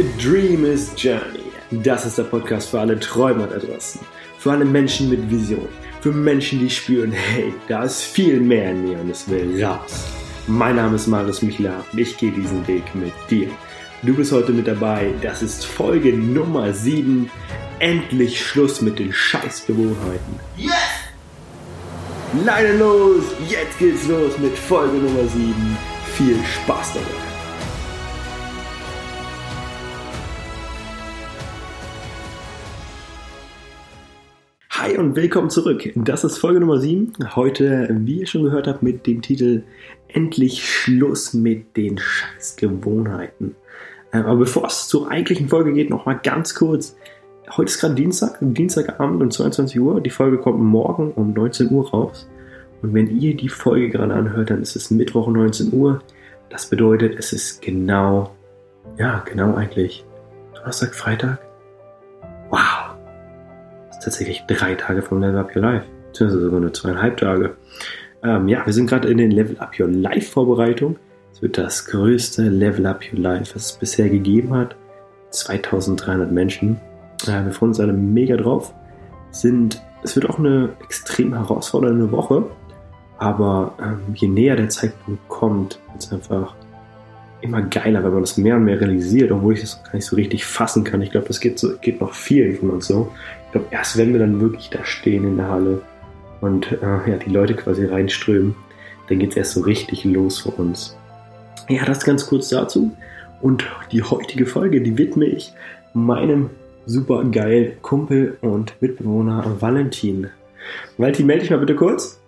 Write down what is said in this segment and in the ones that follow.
A Dream is Journey. Das ist der Podcast für alle Träumer da draußen. Für alle Menschen mit Vision. Für Menschen, die spüren, hey, da ist viel mehr in mir und es will raus. Mein Name ist Marius Michler und ich gehe diesen Weg mit dir. Du bist heute mit dabei. Das ist Folge Nummer 7. Endlich Schluss mit den Scheißgewohnheiten. Yes! Leine los! Jetzt geht's los mit Folge Nummer 7. Viel Spaß dabei. Hi und willkommen zurück. Das ist Folge Nummer 7. Heute, wie ihr schon gehört habt, mit dem Titel Endlich Schluss mit den Scheißgewohnheiten. Ähm, aber bevor es zur eigentlichen Folge geht, nochmal ganz kurz. Heute ist gerade Dienstag, Dienstagabend um 22 Uhr. Die Folge kommt morgen um 19 Uhr raus. Und wenn ihr die Folge gerade anhört, dann ist es Mittwoch um 19 Uhr. Das bedeutet, es ist genau, ja, genau eigentlich Donnerstag, Freitag. Wow tatsächlich drei Tage vom Level Up Your Life. Beziehungsweise sogar nur zweieinhalb Tage. Ähm, ja, wir sind gerade in den Level Up Your Life Vorbereitung. Es wird das größte Level Up Your Life, was es bisher gegeben hat. 2300 Menschen. Äh, wir freuen uns alle mega drauf. Sind, es wird auch eine extrem herausfordernde Woche. Aber ähm, je näher der Zeitpunkt kommt, wird es einfach immer geiler, wenn man das mehr und mehr realisiert, obwohl ich das gar nicht so richtig fassen kann. Ich glaube, das geht, so, geht noch vielen von uns so. Ich glaube, erst wenn wir dann wirklich da stehen in der Halle und äh, ja, die Leute quasi reinströmen, dann geht es erst so richtig los für uns. Ja, das ganz kurz dazu. Und die heutige Folge, die widme ich meinem super geilen Kumpel und Mitbewohner Valentin. Valentin, melde dich mal bitte kurz.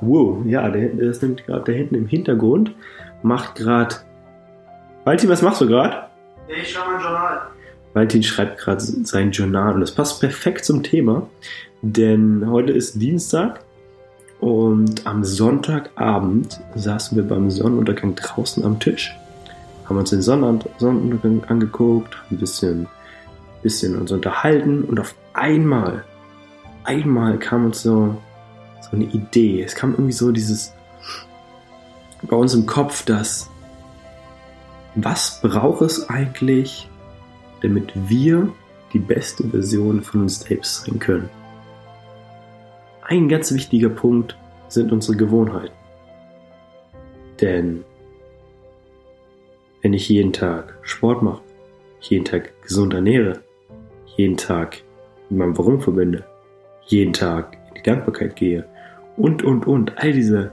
Wow, ja, der, der ist nämlich gerade da hinten im Hintergrund macht gerade. Valentin, was machst du gerade? Ich schreibe mein Journal. Valentin schreibt gerade sein Journal und das passt perfekt zum Thema, denn heute ist Dienstag und am Sonntagabend saßen wir beim Sonnenuntergang draußen am Tisch, haben uns den Sonnenuntergang angeguckt, ein bisschen, bisschen uns unterhalten und auf einmal, einmal kam uns so, so eine Idee. Es kam irgendwie so dieses, bei uns im Kopf, dass was braucht es eigentlich, damit wir die beste Version von uns selbst sein können? Ein ganz wichtiger Punkt sind unsere Gewohnheiten. Denn wenn ich jeden Tag Sport mache, jeden Tag gesund ernähre, jeden Tag mit meinem Warum verbinde, jeden Tag in die Dankbarkeit gehe und, und, und, all diese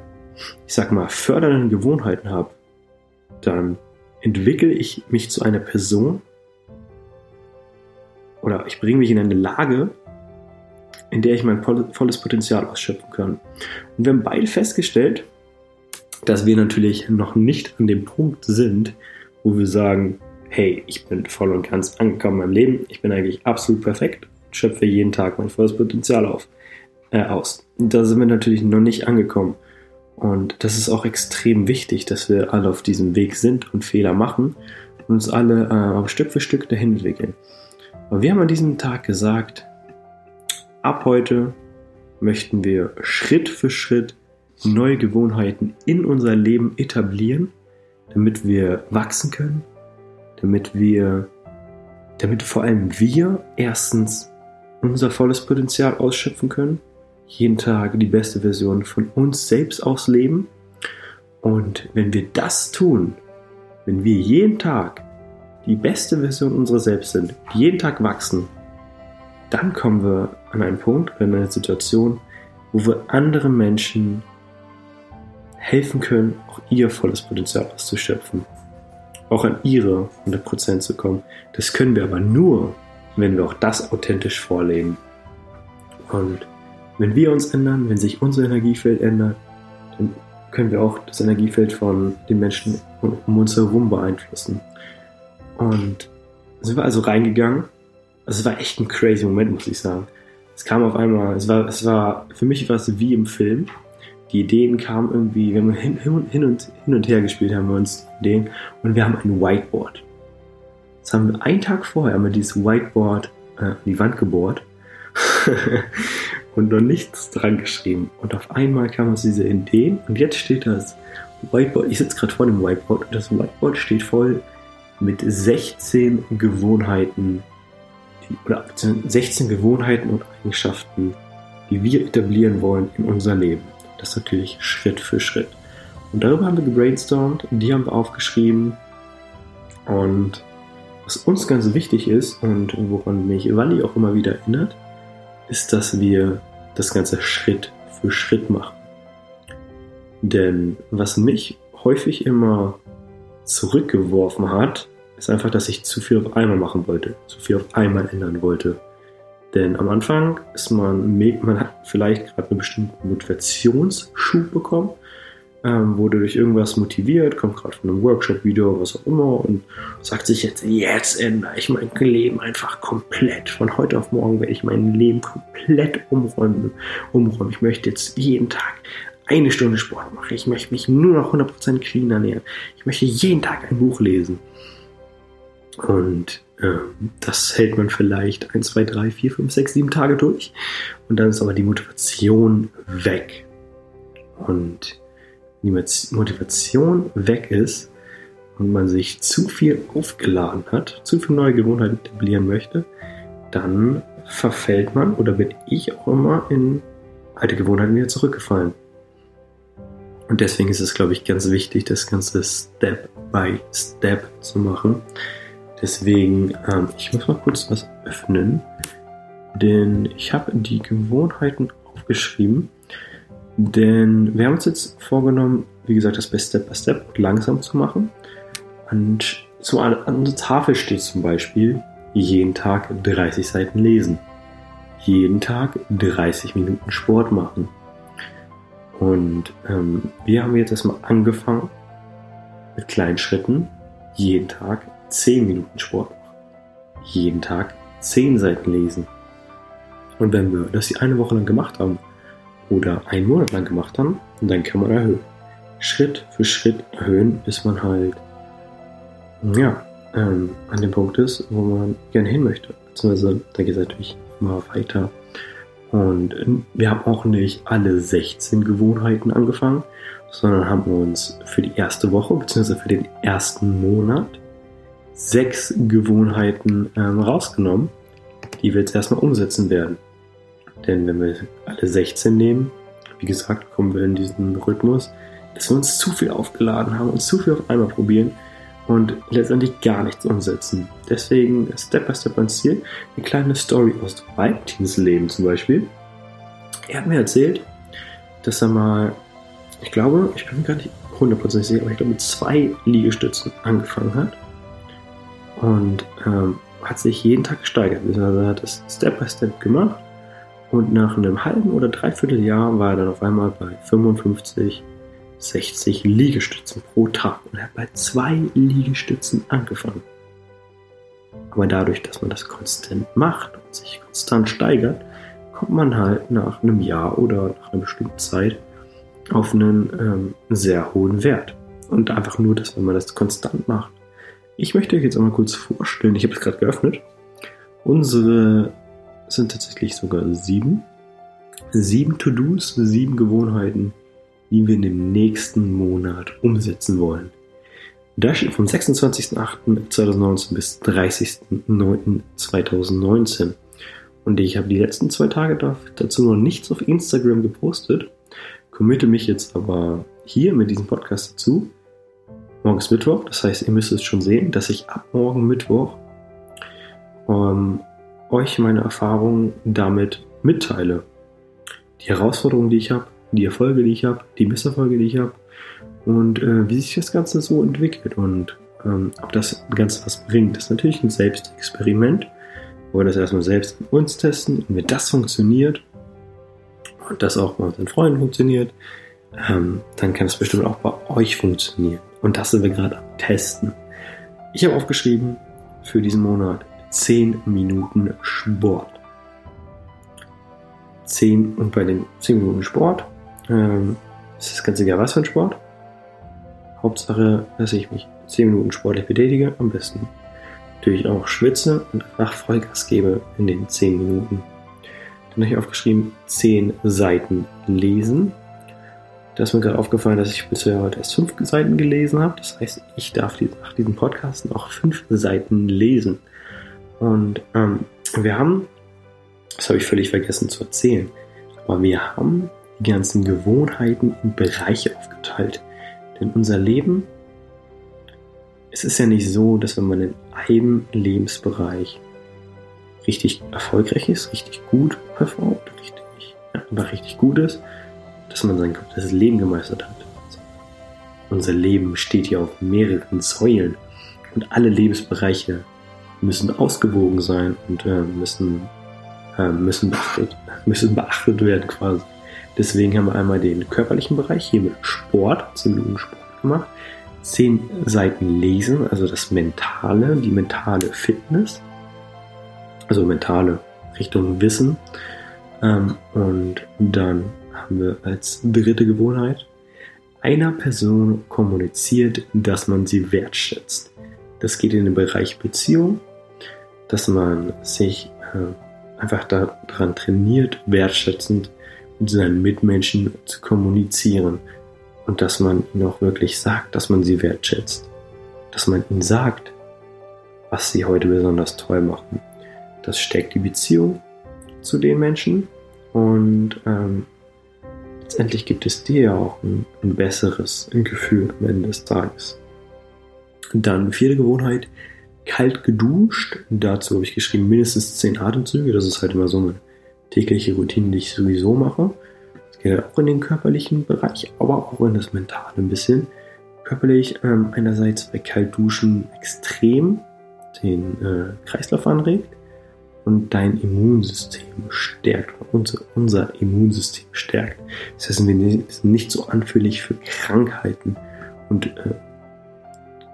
ich sag mal, fördernden Gewohnheiten habe, dann entwickle ich mich zu einer Person oder ich bringe mich in eine Lage, in der ich mein volles Potenzial ausschöpfen kann. Und wir haben beide festgestellt, dass wir natürlich noch nicht an dem Punkt sind, wo wir sagen, hey, ich bin voll und ganz angekommen in meinem Leben, ich bin eigentlich absolut perfekt, schöpfe jeden Tag mein volles Potenzial auf, äh, aus. Da sind wir natürlich noch nicht angekommen. Und das ist auch extrem wichtig, dass wir alle auf diesem Weg sind und Fehler machen und uns alle äh, Stück für Stück dahin entwickeln. Aber wir haben an diesem Tag gesagt, ab heute möchten wir Schritt für Schritt neue Gewohnheiten in unser Leben etablieren, damit wir wachsen können, damit wir, damit vor allem wir erstens unser volles Potenzial ausschöpfen können jeden Tag die beste Version von uns selbst ausleben. Und wenn wir das tun, wenn wir jeden Tag die beste Version unserer selbst sind, jeden Tag wachsen, dann kommen wir an einen Punkt, in eine Situation, wo wir anderen Menschen helfen können, auch ihr volles Potenzial auszuschöpfen. Auch an ihre 100% zu kommen. Das können wir aber nur, wenn wir auch das authentisch vorleben. Und wenn wir uns ändern, wenn sich unser Energiefeld ändert, dann können wir auch das Energiefeld von den Menschen um uns herum beeinflussen. Und sind wir also reingegangen. Also es war echt ein crazy Moment, muss ich sagen. Es kam auf einmal, es war, es war, für mich war es wie im Film. Die Ideen kamen irgendwie, wenn wir hin, hin, und, hin, und, her gespielt haben, wir uns Ideen und wir haben ein Whiteboard. Das haben wir einen Tag vorher haben wir dieses Whiteboard äh, an die Wand gebohrt und noch nichts dran geschrieben. Und auf einmal kam aus diese Ideen und jetzt steht das Whiteboard. Ich sitze gerade vor dem Whiteboard und das Whiteboard steht voll mit 16 Gewohnheiten oder 16 Gewohnheiten und Eigenschaften, die wir etablieren wollen in unser Leben. Das natürlich Schritt für Schritt. Und darüber haben wir gebrainstormt, die haben wir aufgeschrieben. Und was uns ganz wichtig ist und woran mich Wally auch immer wieder erinnert, ist, dass wir das Ganze Schritt für Schritt machen. Denn was mich häufig immer zurückgeworfen hat, ist einfach, dass ich zu viel auf einmal machen wollte, zu viel auf einmal ändern wollte. Denn am Anfang ist man, man hat vielleicht gerade einen bestimmten Motivationsschub bekommen, ähm, wurde durch irgendwas motiviert, kommt gerade von einem Workshop-Video, was auch immer und sagt sich jetzt, jetzt ändere ich mein Leben einfach komplett. Von heute auf morgen werde ich mein Leben komplett umräumen. umräumen. Ich möchte jetzt jeden Tag eine Stunde Sport machen. Ich möchte mich nur noch 100% clean ernähren. Ich möchte jeden Tag ein Buch lesen. Und äh, das hält man vielleicht 1, 2, 3, 4, 5, 6, 7 Tage durch. Und dann ist aber die Motivation weg. Und die Motivation weg ist und man sich zu viel aufgeladen hat, zu viel neue Gewohnheiten etablieren möchte, dann verfällt man oder bin ich auch immer in alte Gewohnheiten wieder zurückgefallen. Und deswegen ist es, glaube ich, ganz wichtig, das Ganze Step by Step zu machen. Deswegen, ähm, ich muss mal kurz was öffnen, denn ich habe die Gewohnheiten aufgeschrieben. Denn wir haben uns jetzt vorgenommen, wie gesagt, das bei Step by Step langsam zu machen. Und zu an der Tafel steht zum Beispiel, jeden Tag 30 Seiten lesen. Jeden Tag 30 Minuten Sport machen. Und ähm, wir haben jetzt erstmal angefangen mit kleinen Schritten. Jeden Tag 10 Minuten Sport machen. Jeden Tag 10 Seiten lesen. Und wenn wir das die eine Woche lang gemacht haben oder einen Monat lang gemacht haben, dann kann man erhöhen. Schritt für Schritt erhöhen, bis man halt ja, ähm, an dem Punkt ist, wo man gerne hin möchte. Beziehungsweise da geht es natürlich immer weiter und wir haben auch nicht alle 16 Gewohnheiten angefangen, sondern haben uns für die erste Woche bzw. für den ersten Monat sechs Gewohnheiten ähm, rausgenommen, die wir jetzt erstmal umsetzen werden. Denn wenn wir alle 16 nehmen, wie gesagt, kommen wir in diesen Rhythmus, dass wir uns zu viel aufgeladen haben und zu viel auf einmal probieren und letztendlich gar nichts umsetzen. Deswegen Step by Step ans Ziel. Eine kleine Story aus Valentins Leben zum Beispiel. Er hat mir erzählt, dass er mal, ich glaube, ich bin mir gar nicht hundertprozentig sicher, aber ich glaube mit zwei Liegestützen angefangen hat und ähm, hat sich jeden Tag gesteigert. Also er hat es Step by Step gemacht und nach einem halben oder dreiviertel Jahr war er dann auf einmal bei 55 60 Liegestützen pro Tag und er hat bei zwei Liegestützen angefangen. Aber dadurch, dass man das konstant macht und sich konstant steigert, kommt man halt nach einem Jahr oder nach einer bestimmten Zeit auf einen ähm, sehr hohen Wert. Und einfach nur, dass wenn man das konstant macht. Ich möchte euch jetzt einmal kurz vorstellen, ich habe es gerade geöffnet. Unsere sind tatsächlich sogar sieben. Sieben To-Dos, sieben Gewohnheiten, die wir in dem nächsten Monat umsetzen wollen. Da steht vom 26.08.2019 bis 30.09.2019. Und ich habe die letzten zwei Tage dazu noch nichts auf Instagram gepostet, committe mich jetzt aber hier mit diesem Podcast dazu. Morgen ist Mittwoch, das heißt, ihr müsst es schon sehen, dass ich ab morgen Mittwoch ähm, euch meine Erfahrungen damit mitteile. Die Herausforderungen, die ich habe, die Erfolge, die ich habe, die Misserfolge, die ich habe und äh, wie sich das Ganze so entwickelt und ähm, ob das Ganze was bringt. Das ist natürlich ein Selbstexperiment, wir das erstmal selbst mit uns testen und wenn das funktioniert und das auch bei unseren Freunden funktioniert, ähm, dann kann es bestimmt auch bei euch funktionieren. Und das sind wir gerade am Testen. Ich habe aufgeschrieben für diesen Monat 10 Minuten Sport. 10 und bei den 10 Minuten Sport ähm, ist das ganz egal, was für ein Sport. Hauptsache, dass ich mich 10 Minuten sportlich betätige, am besten natürlich auch schwitze und einfach Vollgas gebe in den 10 Minuten. Dann habe ich aufgeschrieben, 10 Seiten lesen Da ist mir gerade aufgefallen, dass ich bisher heute erst fünf Seiten gelesen habe. Das heißt, ich darf nach diesem Podcast noch fünf Seiten lesen. Und ähm, wir haben, das habe ich völlig vergessen zu erzählen, aber wir haben die ganzen Gewohnheiten in Bereiche aufgeteilt. Denn unser Leben, es ist ja nicht so, dass wenn man in einem Lebensbereich richtig erfolgreich ist, richtig gut performt, richtig, aber richtig gut ist, dass man sein komplettes Leben gemeistert hat. Unser Leben steht ja auf mehreren Säulen und alle Lebensbereiche müssen ausgewogen sein und äh, müssen, äh, müssen, beachtet, müssen beachtet werden quasi. Deswegen haben wir einmal den körperlichen Bereich hier mit Sport, 10 Minuten Sport gemacht, 10 Seiten Lesen, also das Mentale, die mentale Fitness, also mentale Richtung Wissen. Ähm, und dann haben wir als dritte Gewohnheit, einer Person kommuniziert, dass man sie wertschätzt. Das geht in den Bereich Beziehung, dass man sich äh, einfach daran trainiert, wertschätzend mit seinen Mitmenschen zu kommunizieren und dass man ihnen auch wirklich sagt, dass man sie wertschätzt. Dass man ihnen sagt, was sie heute besonders toll machen. Das stärkt die Beziehung zu den Menschen und ähm, letztendlich gibt es dir ja auch ein, ein besseres Gefühl am Ende des Tages. Dann vierte Gewohnheit, kalt geduscht. Dazu habe ich geschrieben, mindestens zehn Atemzüge. Das ist halt immer so eine tägliche Routine, die ich sowieso mache. Das geht halt auch in den körperlichen Bereich, aber auch in das Mentale ein bisschen. Körperlich ähm, einerseits bei Kaltduschen extrem den äh, Kreislauf anregt und dein Immunsystem stärkt, unser, unser Immunsystem stärkt. Das heißt, wir sind nicht so anfällig für Krankheiten und äh,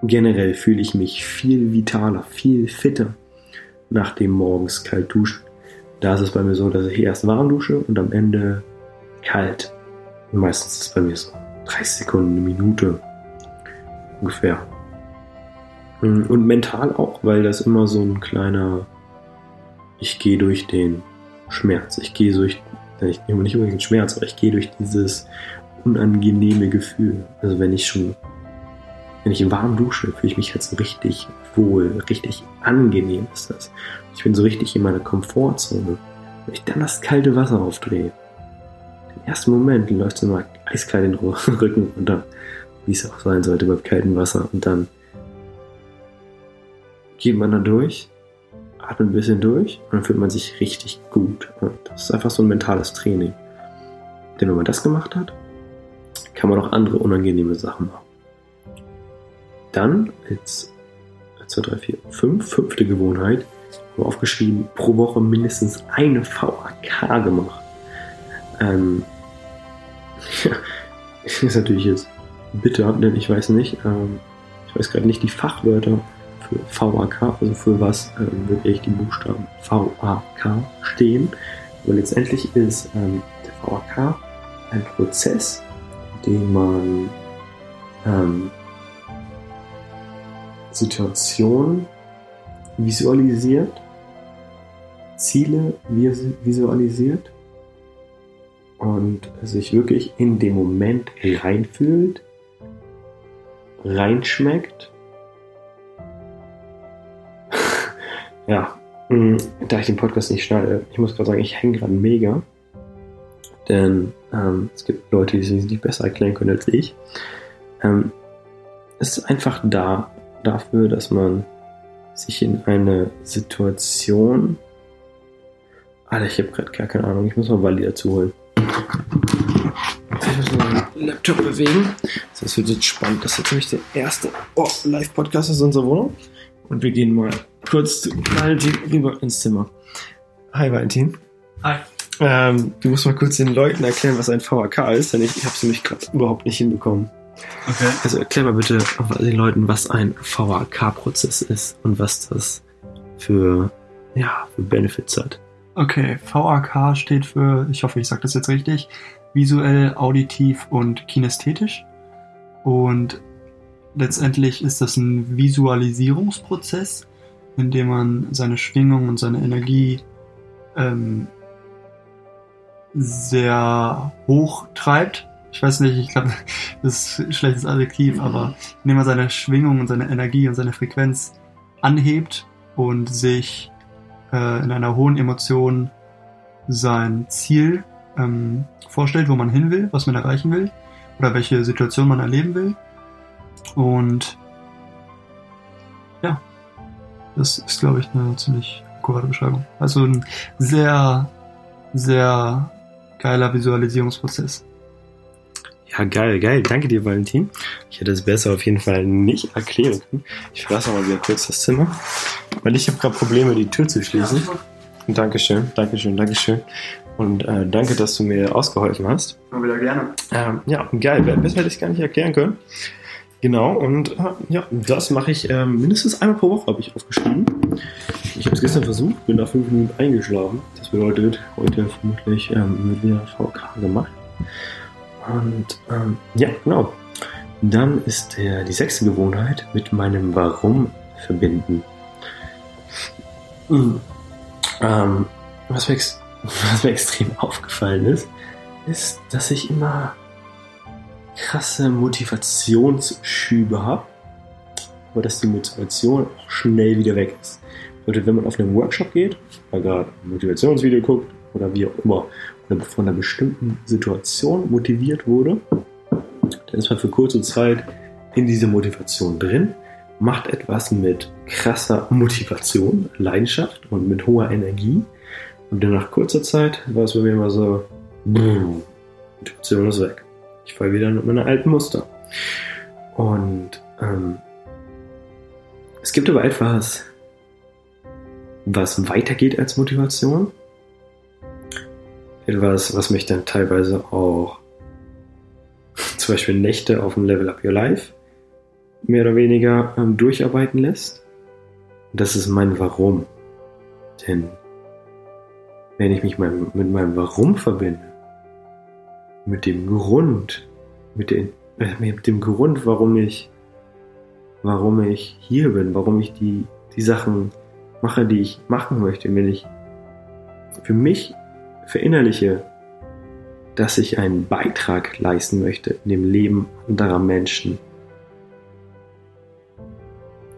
generell fühle ich mich viel vitaler, viel fitter nach dem morgens kalt duschen. Da ist es bei mir so, dass ich erst warm dusche und am Ende kalt. Und meistens ist es bei mir so 30 Sekunden, eine Minute ungefähr. Und mental auch, weil das immer so ein kleiner ich gehe durch den Schmerz. Ich gehe durch, nicht unbedingt den Schmerz, aber ich gehe durch dieses unangenehme Gefühl. Also wenn ich schon, wenn ich warm dusche, fühle ich mich halt so richtig wohl, richtig angenehm ist das. Ich bin so richtig in meiner Komfortzone. Wenn ich dann das kalte Wasser aufdrehe, im ersten Moment läuft es immer eiskalt den Rücken runter, wie es auch sein sollte beim kalten Wasser. Und dann geht man da durch atmet ein bisschen durch und dann fühlt man sich richtig gut. Und das ist einfach so ein mentales Training. Denn wenn man das gemacht hat, kann man auch andere unangenehme Sachen machen. Dann als 1, 2, 3, 4, 5, fünfte Gewohnheit, haben wir aufgeschrieben, pro Woche mindestens eine VAK gemacht. Ähm, ja, ist natürlich jetzt bitter, denn ich weiß nicht, ähm, ich weiß gerade nicht die Fachwörter für VAK, also für was ähm, wirklich die Buchstaben VAK stehen. Aber letztendlich ist ähm, der VAK ein Prozess, dem man ähm, Situationen visualisiert, Ziele visualisiert und sich wirklich in dem Moment reinfühlt, reinschmeckt Ja, mm, da ich den Podcast nicht schneide, ich muss gerade sagen, ich hänge gerade mega. Denn ähm, es gibt Leute, die sich nicht besser erklären können als ich. Ähm, es ist einfach da, dafür, dass man sich in eine Situation. Alter, ich habe gerade gar keine Ahnung, ich muss mal Wally dazu holen. Ich muss mal meinen Laptop bewegen. Das wird jetzt spannend. Das ist jetzt nämlich der erste oh, Live-Podcast aus unserer Wohnung. Und wir gehen mal kurz zu Valentin rüber ins Zimmer. Hi Valentin. Hi. Ähm, du musst mal kurz den Leuten erklären, was ein VHK ist, denn ich, ich habe es nämlich gerade überhaupt nicht hinbekommen. Okay. Also erklär mal bitte den Leuten, was ein VHK-Prozess ist und was das für, ja, für Benefits hat. Okay, VHK steht für, ich hoffe, ich sage das jetzt richtig, visuell, auditiv und kinästhetisch. Und letztendlich ist das ein Visualisierungsprozess, in dem man seine Schwingung und seine Energie ähm, sehr hoch treibt ich weiß nicht, ich glaube, das ist ein schlechtes Adjektiv, aber indem er seine Schwingung und seine Energie und seine Frequenz anhebt und sich äh, in einer hohen Emotion sein Ziel ähm, vorstellt, wo man hin will, was man erreichen will oder welche Situation man erleben will. Und ja, das ist, glaube ich, eine ziemlich akkurate Beschreibung. Also ein sehr, sehr geiler Visualisierungsprozess. Ja, geil, geil. Danke dir, Valentin. Ich hätte es besser auf jeden Fall nicht erklären können. Ich verlasse mal wieder kurz das Zimmer, weil ich habe gerade Probleme, die Tür zu schließen. Dankeschön, Dankeschön, Dankeschön. Und äh, danke, dass du mir ausgeholfen hast. Mal wieder gerne. Ähm, ja, geil. Besser hätte ich es gar nicht erklären können. Genau, und äh, ja, das mache ich äh, mindestens einmal pro Woche, habe ich aufgeschrieben. Ich habe es gestern versucht, bin nach fünf Minuten eingeschlafen. Das bedeutet, heute vermutlich ähm, wird wieder VK gemacht. Und ähm, ja, genau. Dann ist der, die sechste Gewohnheit mit meinem Warum verbinden. Mhm. Ähm, was, mir was, mir extrem aufgefallen ist, ist, dass ich immer krasse Motivationsschübe habe, aber dass die Motivation auch schnell wieder weg ist. Wenn man auf einen Workshop geht, weil gerade ein Motivationsvideo guckt oder wie auch immer, von einer bestimmten Situation motiviert wurde, dann ist man für kurze Zeit in dieser Motivation drin, macht etwas mit krasser Motivation, Leidenschaft und mit hoher Energie. Und dann nach kurzer Zeit war es bei mir immer so, boom, Motivation ist weg. Ich falle wieder in meine alten Muster. Und ähm, es gibt aber etwas, was weitergeht als Motivation. Etwas, was mich dann teilweise auch zum Beispiel Nächte auf dem Level Up Your Life mehr oder weniger ähm, durcharbeiten lässt. Das ist mein Warum. Denn wenn ich mich mit meinem Warum verbinde, mit dem Grund, mit, den, äh, mit dem Grund, warum ich, warum ich hier bin, warum ich die, die Sachen mache, die ich machen möchte, wenn ich für mich verinnerliche, dass ich einen Beitrag leisten möchte in dem Leben anderer Menschen,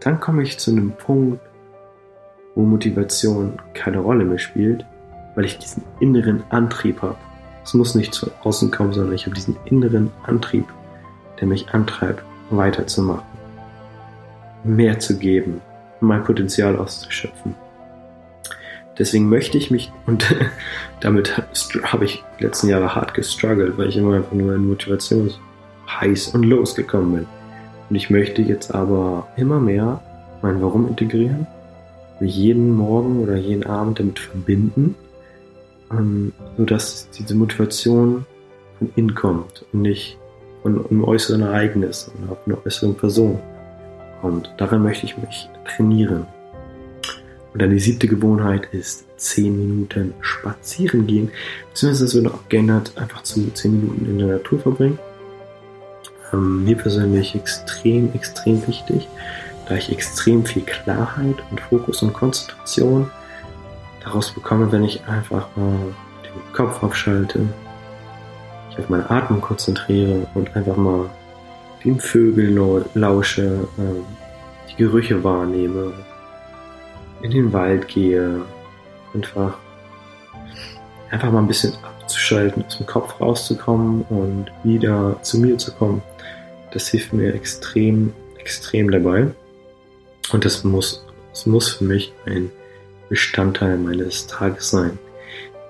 dann komme ich zu einem Punkt, wo Motivation keine Rolle mehr spielt, weil ich diesen inneren Antrieb habe. Es muss nicht zu außen kommen, sondern ich habe diesen inneren Antrieb, der mich antreibt, weiterzumachen, mehr zu geben, mein Potenzial auszuschöpfen. Deswegen möchte ich mich, und damit habe ich die letzten Jahre hart gestruggelt, weil ich immer einfach nur in Motivationsheiß und losgekommen bin. Und ich möchte jetzt aber immer mehr mein Warum integrieren, mich jeden Morgen oder jeden Abend damit verbinden, ähm, sodass diese Motivation von innen kommt und nicht von einem äußeren Ereignis oder einer äußeren Person. Und daran möchte ich mich trainieren. Und dann die siebte Gewohnheit ist 10 Minuten spazieren gehen. Beziehungsweise es wird auch geändert, einfach zu 10 Minuten in der Natur verbringen. Ähm, mir persönlich extrem, extrem wichtig, da ich extrem viel Klarheit und Fokus und Konzentration daraus bekomme, wenn ich einfach mal den Kopf aufschalte, ich auf meine Atmung konzentriere und einfach mal den Vögel lausche, ähm, die Gerüche wahrnehme, in den Wald gehe, einfach, einfach mal ein bisschen abzuschalten, aus dem Kopf rauszukommen und wieder zu mir zu kommen. Das hilft mir extrem, extrem dabei. Und das muss, das muss für mich ein Bestandteil meines Tages sein.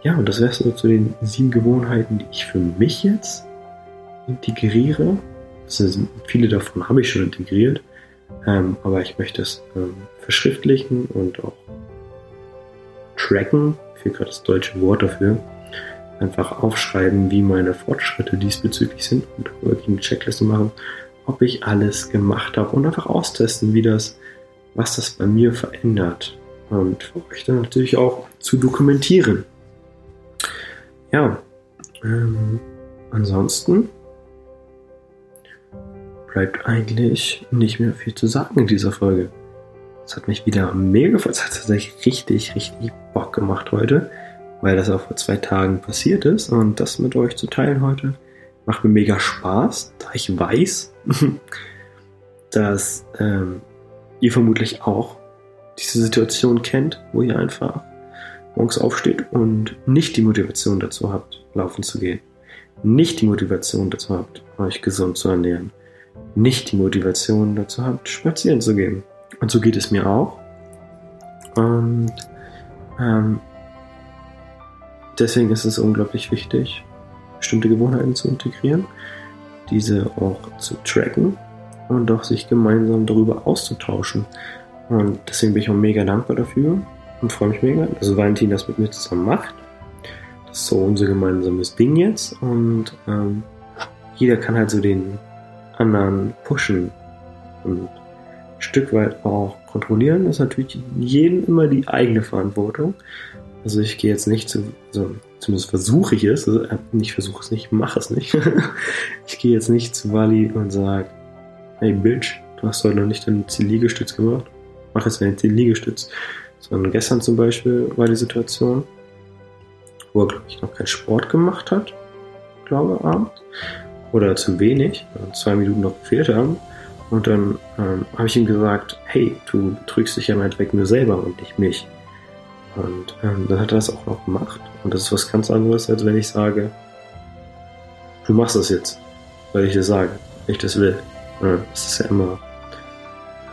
Ja, und das wäre so zu den sieben Gewohnheiten, die ich für mich jetzt integriere. Sind, viele davon habe ich schon integriert, ähm, aber ich möchte es ähm, verschriftlichen und auch tracken, für gerade das deutsche Wort dafür, einfach aufschreiben, wie meine Fortschritte diesbezüglich sind und wirklich eine Checkliste machen, ob ich alles gemacht habe und einfach austesten, wie das, was das bei mir verändert. Und euch dann natürlich auch zu dokumentieren. Ja, ähm, ansonsten bleibt eigentlich nicht mehr viel zu sagen in dieser Folge. Es hat mich wieder mega gefreut. Es hat tatsächlich richtig, richtig Bock gemacht heute, weil das auch vor zwei Tagen passiert ist. Und das mit euch zu teilen heute macht mir mega Spaß, da ich weiß, dass ähm, ihr vermutlich auch diese Situation kennt, wo ihr einfach morgens aufsteht und nicht die Motivation dazu habt, laufen zu gehen. Nicht die Motivation dazu habt, euch gesund zu ernähren. Nicht die Motivation dazu habt, spazieren zu gehen. Und so geht es mir auch. Und ähm, deswegen ist es unglaublich wichtig, bestimmte Gewohnheiten zu integrieren, diese auch zu tracken und auch sich gemeinsam darüber auszutauschen. Und deswegen bin ich auch mega dankbar dafür und freue mich mega, dass Valentin das mit mir zusammen macht. Das ist so unser gemeinsames Ding jetzt und ähm, jeder kann halt so den anderen pushen und ein Stück weit auch kontrollieren. Ist natürlich jedem immer die eigene Verantwortung. Also ich gehe jetzt nicht zu, also zumindest versuche ich es, also äh, nicht versuche es nicht, mache es nicht. ich gehe jetzt nicht zu Wally und sage, hey Bitch, du hast heute noch nicht deinen Liegestütz gemacht. Mach jetzt einen Liegestütz. Sondern gestern zum Beispiel war die Situation, wo er, glaube ich, noch keinen Sport gemacht hat, glaube abends. Oder zu wenig, zwei Minuten noch gefehlt haben. Und dann ähm, habe ich ihm gesagt, hey, du betrügst dich ja meinetwegen nur selber und nicht mich. Und ähm, dann hat er das auch noch gemacht. Und das ist was ganz anderes, als wenn ich sage, du machst das jetzt, weil ich das sage, ich das will. Ja, ist ja immer,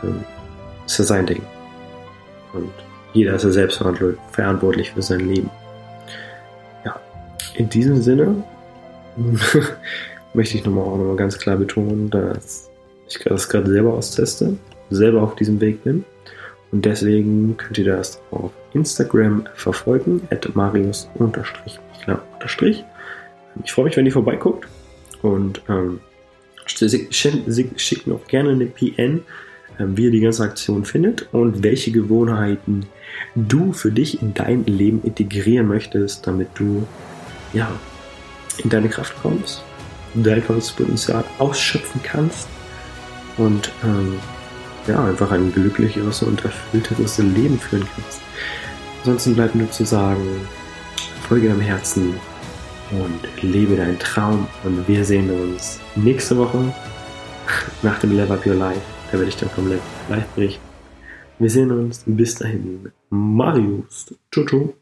ähm, ist ja sein Ding. Und jeder ist ja selbst verantwortlich für sein Leben. Ja, in diesem Sinne möchte ich nochmal auch nochmal ganz klar betonen, dass ich das gerade selber austeste, selber auf diesem Weg bin. Und deswegen könnt ihr das auf Instagram verfolgen, at marius Ich freue mich, wenn ihr vorbeiguckt. Und ähm, schickt auch gerne eine PN, ähm, wie ihr die ganze Aktion findet und welche Gewohnheiten du für dich in dein Leben integrieren möchtest, damit du ja in deine Kraft kommst, dein volles Potenzial ausschöpfen kannst und ähm, ja, einfach ein glücklicheres und erfüllteres Leben führen kannst. Ansonsten bleibt nur zu sagen, folge deinem Herzen und lebe deinen Traum. Und wir sehen uns nächste Woche nach dem Level Up Your Life. Da werde ich dann vom Level Up Life berichten. Wir sehen uns. Bis dahin. Marius. Ciao, ciao.